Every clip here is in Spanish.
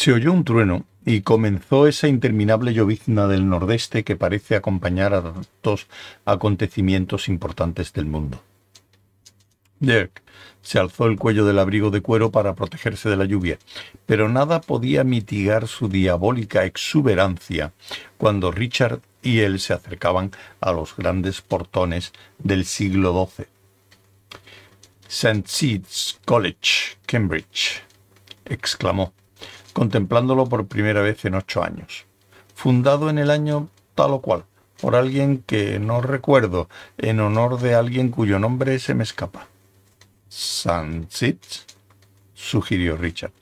Se oyó un trueno y comenzó esa interminable llovizna del nordeste que parece acompañar a tantos acontecimientos importantes del mundo. Dirk se alzó el cuello del abrigo de cuero para protegerse de la lluvia, pero nada podía mitigar su diabólica exuberancia cuando Richard y él se acercaban a los grandes portones del siglo XII. St. Sid's College, Cambridge, exclamó, contemplándolo por primera vez en ocho años. Fundado en el año tal o cual, por alguien que no recuerdo, en honor de alguien cuyo nombre se me escapa. Sitz? sugirió Richard.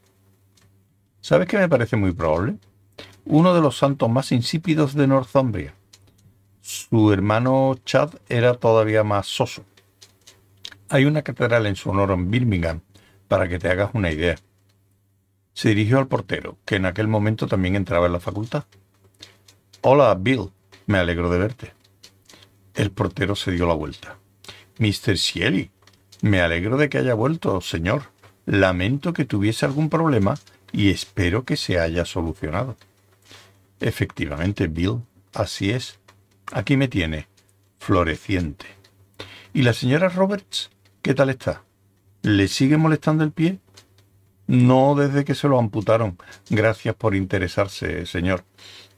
¿Sabes qué me parece muy probable? Uno de los santos más insípidos de Northumbria. Su hermano Chad era todavía más soso. Hay una catedral en su honor en Birmingham, para que te hagas una idea. Se dirigió al portero, que en aquel momento también entraba en la facultad. Hola, Bill. Me alegro de verte. El portero se dio la vuelta. Mr. Shelley, me alegro de que haya vuelto, señor. Lamento que tuviese algún problema y espero que se haya solucionado. Efectivamente, Bill, así es. Aquí me tiene, floreciente. ¿Y la señora Roberts? ¿Qué tal está? ¿Le sigue molestando el pie? No desde que se lo amputaron. Gracias por interesarse, señor.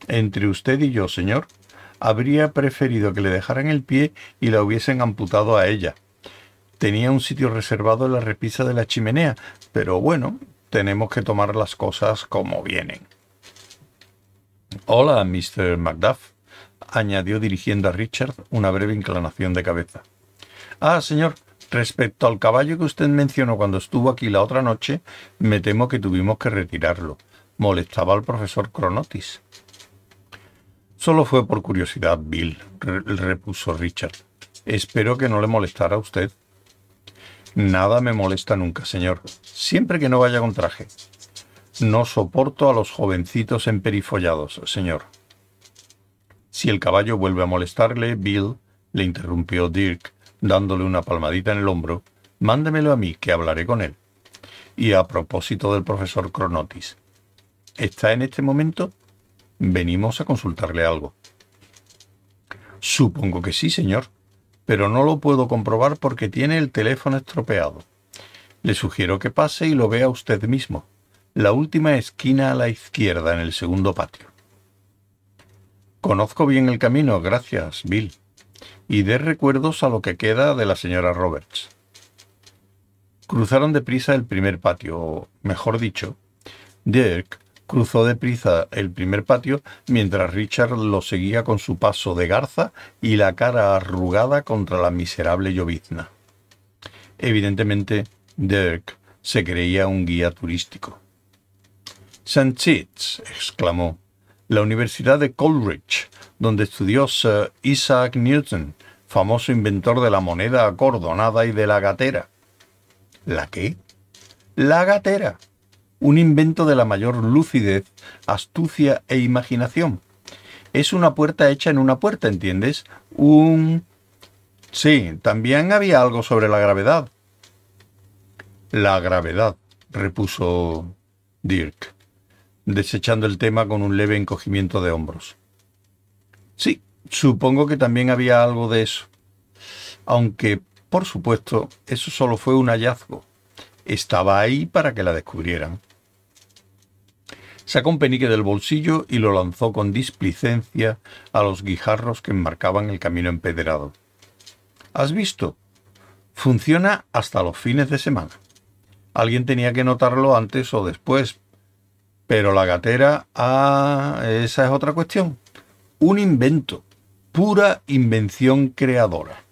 Entre usted y yo, señor, habría preferido que le dejaran el pie y la hubiesen amputado a ella tenía un sitio reservado en la repisa de la chimenea, pero bueno, tenemos que tomar las cosas como vienen. Hola, Mr. Macduff, añadió dirigiendo a Richard una breve inclinación de cabeza. Ah, señor, respecto al caballo que usted mencionó cuando estuvo aquí la otra noche, me temo que tuvimos que retirarlo. Molestaba al profesor Cronotis. Solo fue por curiosidad, Bill, repuso Richard. Espero que no le molestara a usted. Nada me molesta nunca, señor, siempre que no vaya con traje. No soporto a los jovencitos emperifollados, señor. Si el caballo vuelve a molestarle, Bill, le interrumpió Dirk, dándole una palmadita en el hombro, mándemelo a mí, que hablaré con él. Y a propósito del profesor Cronotis, ¿está en este momento? Venimos a consultarle algo. Supongo que sí, señor pero no lo puedo comprobar porque tiene el teléfono estropeado. Le sugiero que pase y lo vea usted mismo. La última esquina a la izquierda en el segundo patio. Conozco bien el camino, gracias, Bill. Y dé recuerdos a lo que queda de la señora Roberts. Cruzaron deprisa el primer patio, o mejor dicho, Dirk cruzó deprisa el primer patio mientras Richard lo seguía con su paso de garza y la cara arrugada contra la miserable llovizna. Evidentemente, Dirk se creía un guía turístico. St. Chit's, exclamó, la Universidad de Coleridge, donde estudió Sir Isaac Newton, famoso inventor de la moneda acordonada y de la gatera. ¿La qué? La gatera, un invento de la mayor lucidez, astucia e imaginación. Es una puerta hecha en una puerta, ¿entiendes? Un... Sí, también había algo sobre la gravedad. La gravedad, repuso Dirk, desechando el tema con un leve encogimiento de hombros. Sí, supongo que también había algo de eso. Aunque, por supuesto, eso solo fue un hallazgo. Estaba ahí para que la descubrieran. Sacó un penique del bolsillo y lo lanzó con displicencia a los guijarros que enmarcaban el camino empedrado. ¿Has visto? Funciona hasta los fines de semana. Alguien tenía que notarlo antes o después. Pero la gatera, ah, esa es otra cuestión. Un invento, pura invención creadora.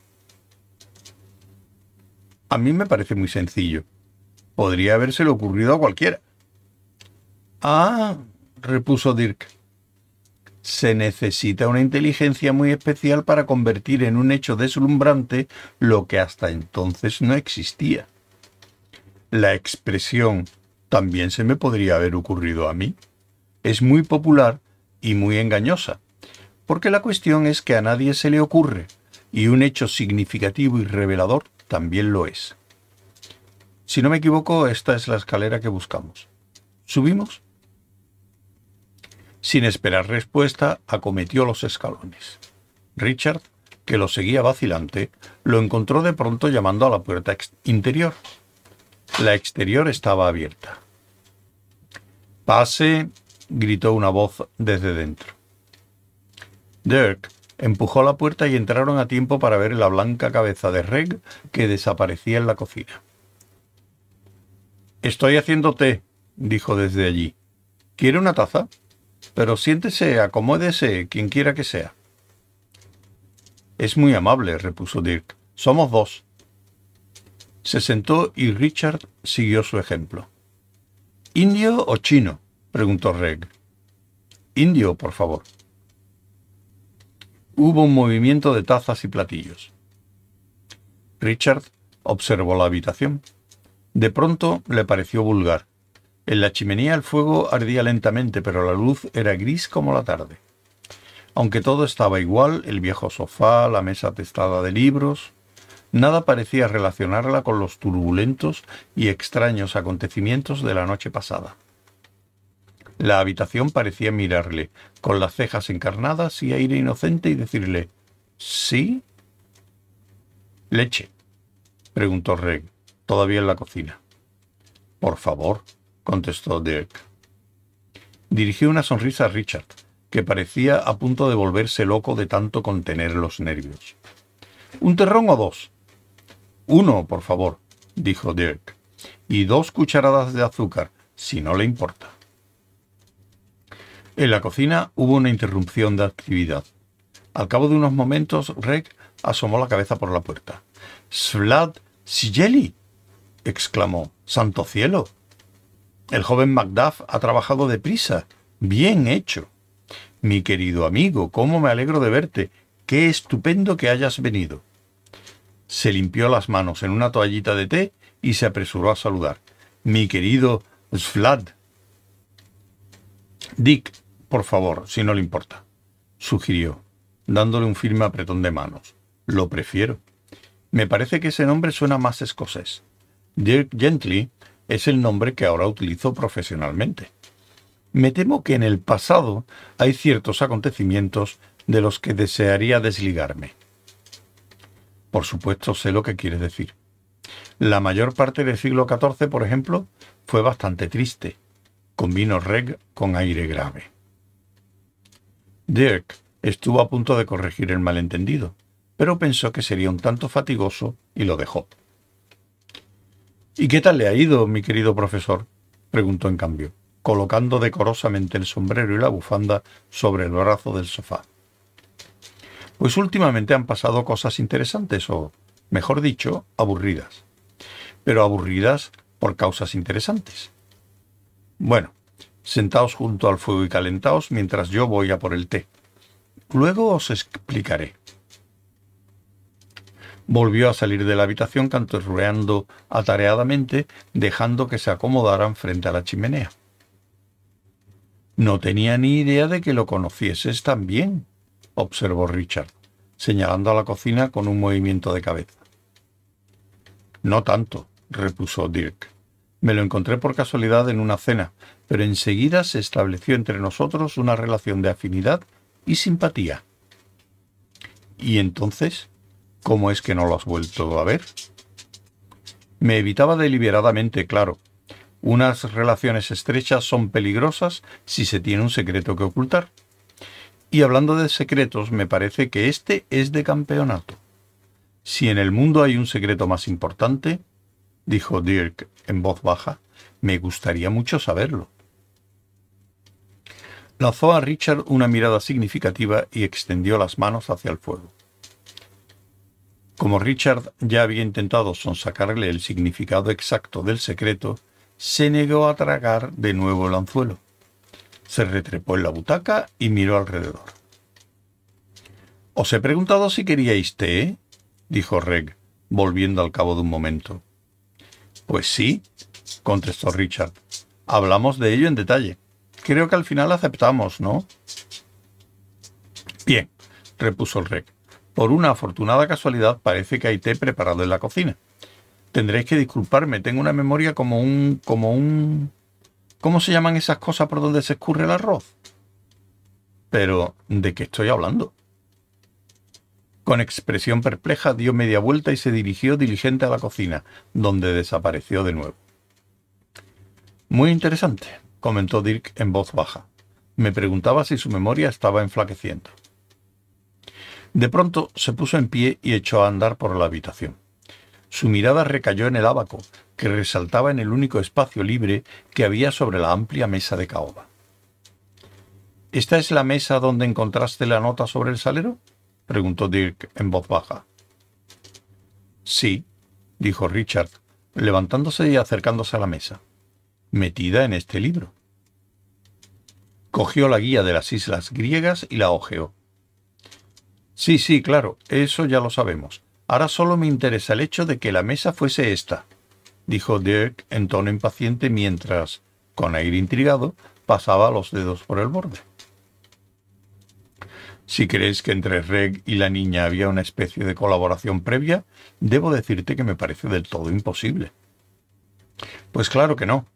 A mí me parece muy sencillo. Podría habérselo ocurrido a cualquiera. Ah, repuso Dirk. Se necesita una inteligencia muy especial para convertir en un hecho deslumbrante lo que hasta entonces no existía. La expresión también se me podría haber ocurrido a mí. Es muy popular y muy engañosa, porque la cuestión es que a nadie se le ocurre, y un hecho significativo y revelador también lo es. Si no me equivoco, esta es la escalera que buscamos. ¿Subimos? Sin esperar respuesta, acometió los escalones. Richard, que lo seguía vacilante, lo encontró de pronto llamando a la puerta interior. La exterior estaba abierta. Pase, gritó una voz desde dentro. Dirk empujó la puerta y entraron a tiempo para ver la blanca cabeza de Reg que desaparecía en la cocina. Estoy haciendo té, dijo desde allí. ¿Quiere una taza? Pero siéntese, acomódese, quien quiera que sea. Es muy amable, repuso Dirk. Somos dos. Se sentó y Richard siguió su ejemplo. ¿Indio o chino? preguntó Reg. Indio, por favor. Hubo un movimiento de tazas y platillos. Richard observó la habitación. De pronto le pareció vulgar. En la chimenea el fuego ardía lentamente, pero la luz era gris como la tarde. Aunque todo estaba igual, el viejo sofá, la mesa testada de libros, nada parecía relacionarla con los turbulentos y extraños acontecimientos de la noche pasada. La habitación parecía mirarle, con las cejas encarnadas y aire inocente, y decirle ¿Sí? Leche, preguntó Reg, todavía en la cocina. Por favor, contestó Dirk. Dirigió una sonrisa a Richard, que parecía a punto de volverse loco de tanto contener los nervios. ¿Un terrón o dos? Uno, por favor, dijo Dirk, y dos cucharadas de azúcar, si no le importa. En la cocina hubo una interrupción de actividad. Al cabo de unos momentos, Reg asomó la cabeza por la puerta. ¡Svlad Sigeli! exclamó. ¡Santo cielo! El joven Macduff ha trabajado deprisa. Bien hecho. Mi querido amigo, cómo me alegro de verte. Qué estupendo que hayas venido. Se limpió las manos en una toallita de té y se apresuró a saludar. Mi querido Svlad. Dick, por favor, si no le importa, sugirió, dándole un firme apretón de manos. Lo prefiero. Me parece que ese nombre suena más escocés. Dirk Gently es el nombre que ahora utilizo profesionalmente. Me temo que en el pasado hay ciertos acontecimientos de los que desearía desligarme. Por supuesto sé lo que quiere decir. La mayor parte del siglo XIV, por ejemplo, fue bastante triste. Convino Reg con aire grave. Dirk estuvo a punto de corregir el malentendido, pero pensó que sería un tanto fatigoso y lo dejó. ¿Y qué tal le ha ido, mi querido profesor? preguntó en cambio colocando decorosamente el sombrero y la bufanda sobre el brazo del sofá. Pues últimamente han pasado cosas interesantes, o, mejor dicho, aburridas. Pero aburridas por causas interesantes. Bueno, sentaos junto al fuego y calentaos mientras yo voy a por el té. Luego os explicaré. Volvió a salir de la habitación canturreando atareadamente, dejando que se acomodaran frente a la chimenea. No tenía ni idea de que lo conocieses tan bien, observó Richard, señalando a la cocina con un movimiento de cabeza. No tanto, repuso Dirk. Me lo encontré por casualidad en una cena, pero enseguida se estableció entre nosotros una relación de afinidad y simpatía. ¿Y entonces? ¿Cómo es que no lo has vuelto a ver? Me evitaba deliberadamente, claro, unas relaciones estrechas son peligrosas si se tiene un secreto que ocultar. Y hablando de secretos, me parece que este es de campeonato. Si en el mundo hay un secreto más importante, dijo Dirk en voz baja, me gustaría mucho saberlo. Lanzó a Richard una mirada significativa y extendió las manos hacia el fuego. Como Richard ya había intentado sonsacarle el significado exacto del secreto, se negó a tragar de nuevo el anzuelo. Se retrepó en la butaca y miró alrededor. Os he preguntado si queríais té, dijo Reg, volviendo al cabo de un momento. Pues sí, contestó Richard. Hablamos de ello en detalle. Creo que al final aceptamos, ¿no? Bien, repuso el Reg. Por una afortunada casualidad parece que hay té preparado en la cocina. Tendréis que disculparme, tengo una memoria como un. como un. ¿Cómo se llaman esas cosas por donde se escurre el arroz? Pero, ¿de qué estoy hablando? Con expresión perpleja dio media vuelta y se dirigió diligente a la cocina, donde desapareció de nuevo. Muy interesante, comentó Dirk en voz baja. Me preguntaba si su memoria estaba enflaqueciendo. De pronto se puso en pie y echó a andar por la habitación. Su mirada recayó en el abaco, que resaltaba en el único espacio libre que había sobre la amplia mesa de caoba. ¿Esta es la mesa donde encontraste la nota sobre el salero? Preguntó Dirk en voz baja. Sí, dijo Richard, levantándose y acercándose a la mesa. Metida en este libro. Cogió la guía de las islas griegas y la hojeó. Sí, sí, claro, eso ya lo sabemos. Ahora solo me interesa el hecho de que la mesa fuese esta, dijo Dirk en tono impaciente mientras, con aire intrigado, pasaba los dedos por el borde. Si crees que entre Reg y la niña había una especie de colaboración previa, debo decirte que me parece del todo imposible. Pues claro que no.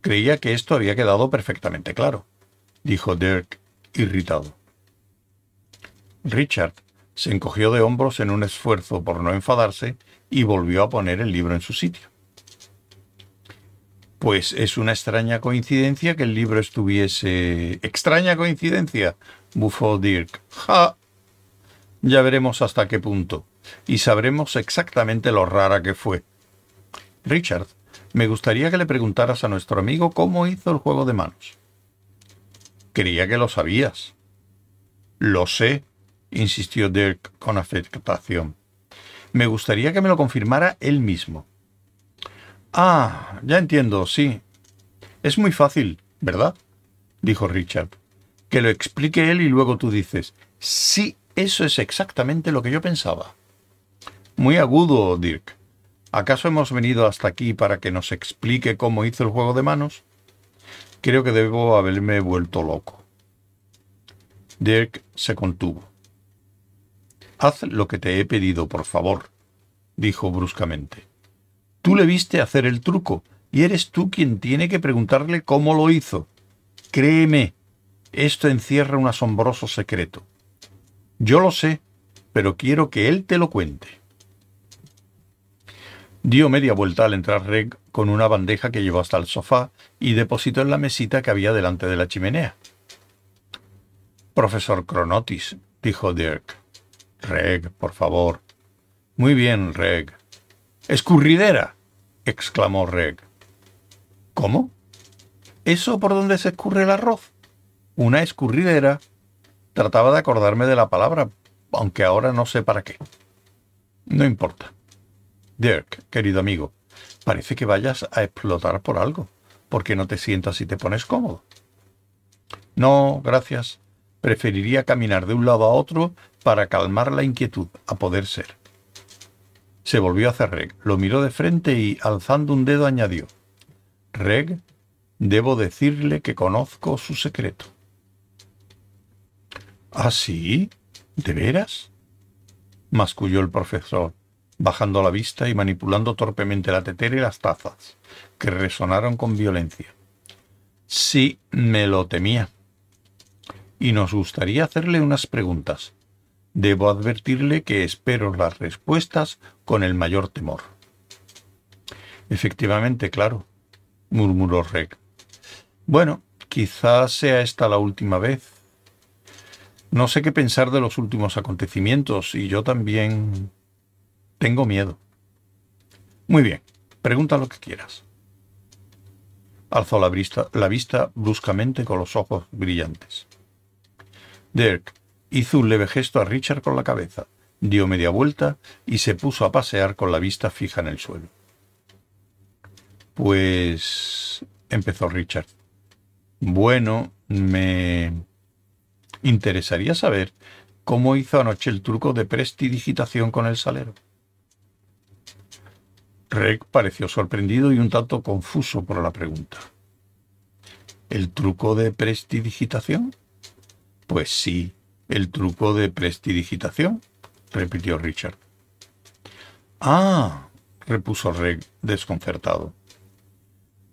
Creía que esto había quedado perfectamente claro, dijo Dirk, irritado. Richard se encogió de hombros en un esfuerzo por no enfadarse y volvió a poner el libro en su sitio. Pues es una extraña coincidencia que el libro estuviese... Extraña coincidencia, bufó Dirk. ¡Ja! Ya veremos hasta qué punto, y sabremos exactamente lo rara que fue. Richard, me gustaría que le preguntaras a nuestro amigo cómo hizo el juego de manos. Creía que lo sabías. Lo sé, insistió Dirk con afectación. Me gustaría que me lo confirmara él mismo. Ah, ya entiendo, sí. Es muy fácil, ¿verdad? dijo Richard. Que lo explique él y luego tú dices, sí, eso es exactamente lo que yo pensaba. Muy agudo, Dirk. ¿Acaso hemos venido hasta aquí para que nos explique cómo hizo el juego de manos? Creo que debo haberme vuelto loco. Dirk se contuvo. Haz lo que te he pedido, por favor, dijo bruscamente. Tú le viste hacer el truco, y eres tú quien tiene que preguntarle cómo lo hizo. Créeme, esto encierra un asombroso secreto. Yo lo sé, pero quiero que él te lo cuente. Dio media vuelta al entrar Reg con una bandeja que llevó hasta el sofá y depositó en la mesita que había delante de la chimenea. Profesor Cronotis, dijo Dirk. Reg, por favor. Muy bien, Reg. Escurridera, exclamó Reg. ¿Cómo? ¿Eso por donde se escurre el arroz? Una escurridera, trataba de acordarme de la palabra, aunque ahora no sé para qué. No importa. Dirk, querido amigo, parece que vayas a explotar por algo. ¿Por qué no te sientas y te pones cómodo? No, gracias. Preferiría caminar de un lado a otro para calmar la inquietud, a poder ser. Se volvió hacia Reg, lo miró de frente y, alzando un dedo, añadió, Reg, debo decirle que conozco su secreto. ¿Ah, sí? ¿De veras? masculló el profesor, bajando la vista y manipulando torpemente la tetera y las tazas, que resonaron con violencia. Sí, me lo temía. Y nos gustaría hacerle unas preguntas. Debo advertirle que espero las respuestas con el mayor temor. Efectivamente, claro, murmuró Reg. Bueno, quizás sea esta la última vez, no sé qué pensar de los últimos acontecimientos y yo también tengo miedo. Muy bien, pregunta lo que quieras. Alzó la vista, la vista bruscamente con los ojos brillantes. Dirk hizo un leve gesto a Richard con la cabeza, dio media vuelta y se puso a pasear con la vista fija en el suelo. Pues... empezó Richard. Bueno, me... Interesaría saber cómo hizo anoche el truco de prestidigitación con el salero. Reg pareció sorprendido y un tanto confuso por la pregunta. ¿El truco de prestidigitación? Pues sí, el truco de prestidigitación, repitió Richard. Ah, repuso Reg desconcertado.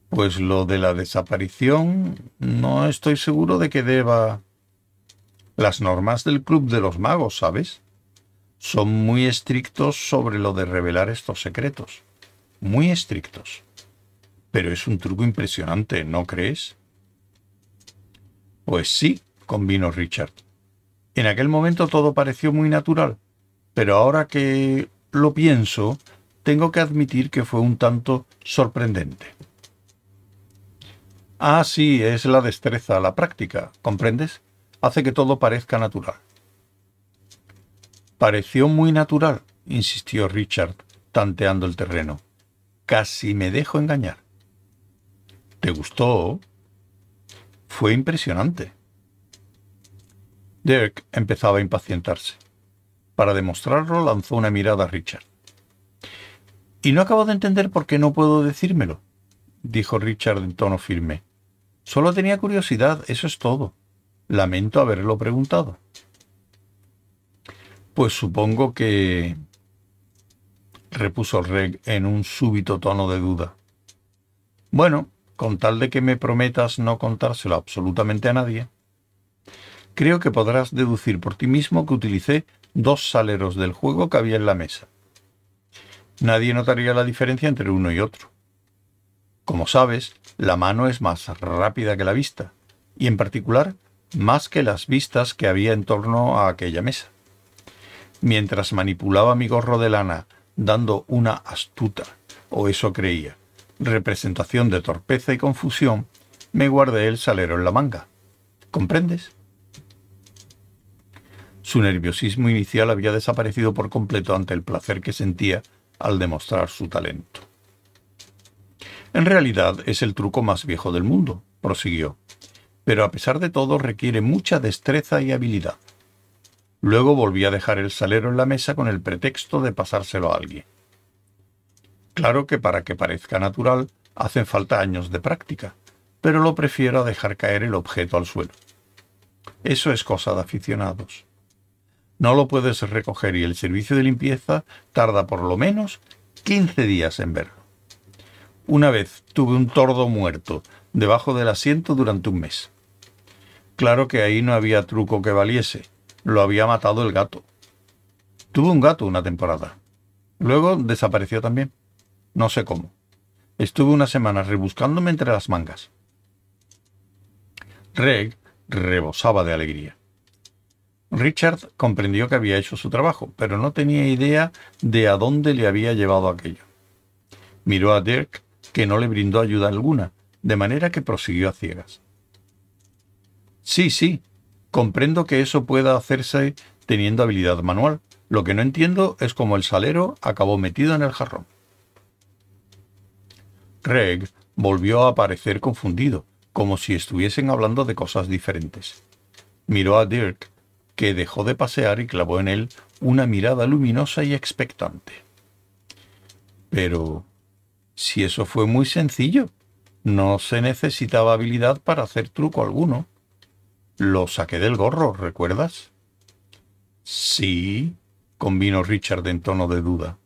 Pues lo de la desaparición no estoy seguro de que deba. Las normas del Club de los Magos, ¿sabes? Son muy estrictos sobre lo de revelar estos secretos. Muy estrictos. Pero es un truco impresionante, ¿no crees? Pues sí, convino Richard. En aquel momento todo pareció muy natural, pero ahora que lo pienso, tengo que admitir que fue un tanto sorprendente. Ah, sí, es la destreza, la práctica, ¿comprendes? Hace que todo parezca natural. Pareció muy natural, insistió Richard, tanteando el terreno. Casi me dejo engañar. ¿Te gustó? Fue impresionante. Dirk empezaba a impacientarse. Para demostrarlo lanzó una mirada a Richard. Y no acabo de entender por qué no puedo decírmelo, dijo Richard en tono firme. Solo tenía curiosidad, eso es todo. Lamento haberlo preguntado. Pues supongo que... repuso Reg en un súbito tono de duda. Bueno, con tal de que me prometas no contárselo absolutamente a nadie, creo que podrás deducir por ti mismo que utilicé dos saleros del juego que había en la mesa. Nadie notaría la diferencia entre uno y otro. Como sabes, la mano es más rápida que la vista, y en particular más que las vistas que había en torno a aquella mesa. Mientras manipulaba mi gorro de lana, dando una astuta, o eso creía, representación de torpeza y confusión, me guardé el salero en la manga. ¿Comprendes? Su nerviosismo inicial había desaparecido por completo ante el placer que sentía al demostrar su talento. En realidad es el truco más viejo del mundo, prosiguió, pero a pesar de todo requiere mucha destreza y habilidad. Luego volví a dejar el salero en la mesa con el pretexto de pasárselo a alguien. Claro que para que parezca natural hacen falta años de práctica, pero lo prefiero a dejar caer el objeto al suelo. Eso es cosa de aficionados. No lo puedes recoger y el servicio de limpieza tarda por lo menos 15 días en verlo. Una vez tuve un tordo muerto debajo del asiento durante un mes. Claro que ahí no había truco que valiese, lo había matado el gato. Tuve un gato una temporada. Luego desapareció también. No sé cómo. Estuve una semana rebuscándome entre las mangas. Reg rebosaba de alegría. Richard comprendió que había hecho su trabajo, pero no tenía idea de a dónde le había llevado aquello. Miró a Dirk, que no le brindó ayuda alguna, de manera que prosiguió a ciegas. Sí, sí, comprendo que eso pueda hacerse teniendo habilidad manual. Lo que no entiendo es cómo el salero acabó metido en el jarrón. Reg volvió a aparecer confundido, como si estuviesen hablando de cosas diferentes. Miró a Dirk, que dejó de pasear y clavó en él una mirada luminosa y expectante. Pero, si eso fue muy sencillo, no se necesitaba habilidad para hacer truco alguno. Lo saqué del gorro, ¿recuerdas? Sí, convino Richard en tono de duda.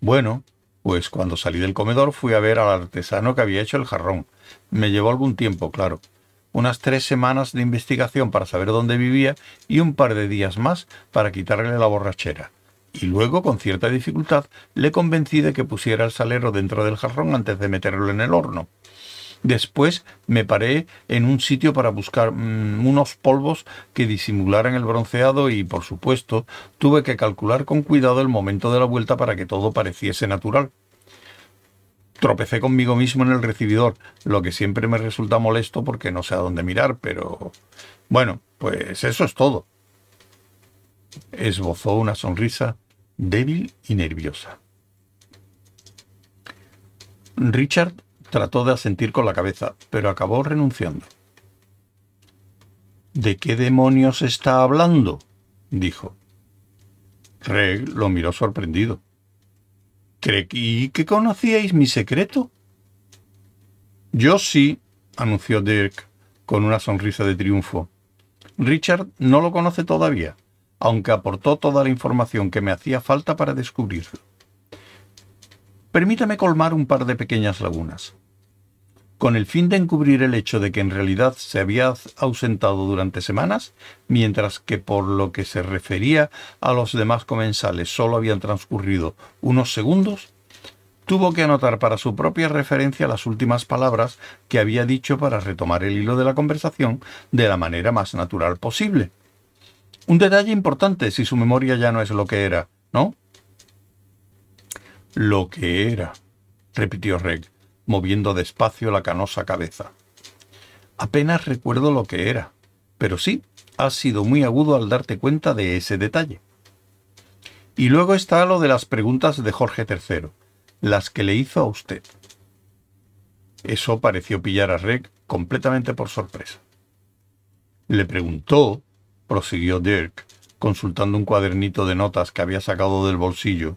Bueno, pues cuando salí del comedor fui a ver al artesano que había hecho el jarrón. Me llevó algún tiempo, claro. Unas tres semanas de investigación para saber dónde vivía y un par de días más para quitarle la borrachera. Y luego, con cierta dificultad, le convencí de que pusiera el salero dentro del jarrón antes de meterlo en el horno. Después me paré en un sitio para buscar mm, unos polvos que disimularan el bronceado y, por supuesto, tuve que calcular con cuidado el momento de la vuelta para que todo pareciese natural. Tropecé conmigo mismo en el recibidor, lo que siempre me resulta molesto porque no sé a dónde mirar, pero... Bueno, pues eso es todo. Esbozó una sonrisa débil y nerviosa. Richard Trató de asentir con la cabeza, pero acabó renunciando. ¿De qué demonios está hablando? dijo. Reg lo miró sorprendido. ¿Creí que conocíais mi secreto? Yo sí, anunció Dirk con una sonrisa de triunfo. Richard no lo conoce todavía, aunque aportó toda la información que me hacía falta para descubrirlo. Permítame colmar un par de pequeñas lagunas. con el fin de encubrir el hecho de que en realidad se había ausentado durante semanas, mientras que por lo que se refería a los demás comensales solo habían transcurrido unos segundos, tuvo que anotar para su propia referencia las últimas palabras que había dicho para retomar el hilo de la conversación de la manera más natural posible. Un detalle importante si su memoria ya no es lo que era, ¿no? Lo que era, repitió Reg moviendo despacio la canosa cabeza. Apenas recuerdo lo que era, pero sí, has sido muy agudo al darte cuenta de ese detalle. Y luego está lo de las preguntas de Jorge III, las que le hizo a usted. Eso pareció pillar a Reg completamente por sorpresa. Le preguntó, prosiguió Dirk, consultando un cuadernito de notas que había sacado del bolsillo,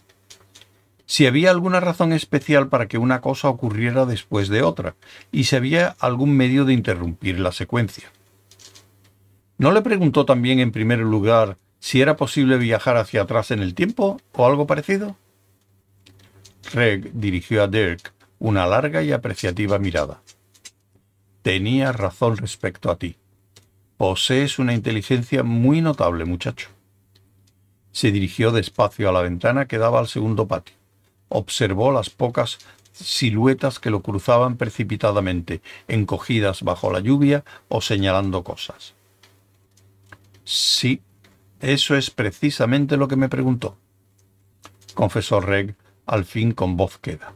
si había alguna razón especial para que una cosa ocurriera después de otra, y si había algún medio de interrumpir la secuencia. ¿No le preguntó también en primer lugar si era posible viajar hacia atrás en el tiempo o algo parecido? Reg dirigió a Dirk una larga y apreciativa mirada. Tenía razón respecto a ti. Posees una inteligencia muy notable, muchacho. Se dirigió despacio a la ventana que daba al segundo patio observó las pocas siluetas que lo cruzaban precipitadamente, encogidas bajo la lluvia o señalando cosas. Sí, eso es precisamente lo que me preguntó, confesó Reg al fin con voz queda.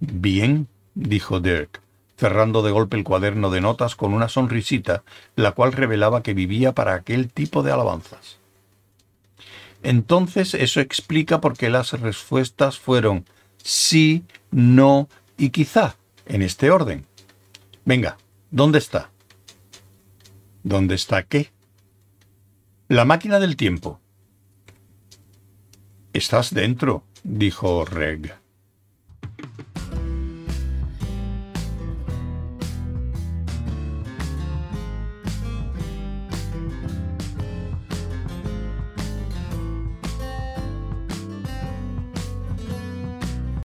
Bien, dijo Dirk, cerrando de golpe el cuaderno de notas con una sonrisita, la cual revelaba que vivía para aquel tipo de alabanzas. Entonces eso explica por qué las respuestas fueron sí, no y quizá, en este orden. Venga, ¿dónde está? ¿Dónde está qué? La máquina del tiempo. Estás dentro, dijo Reg.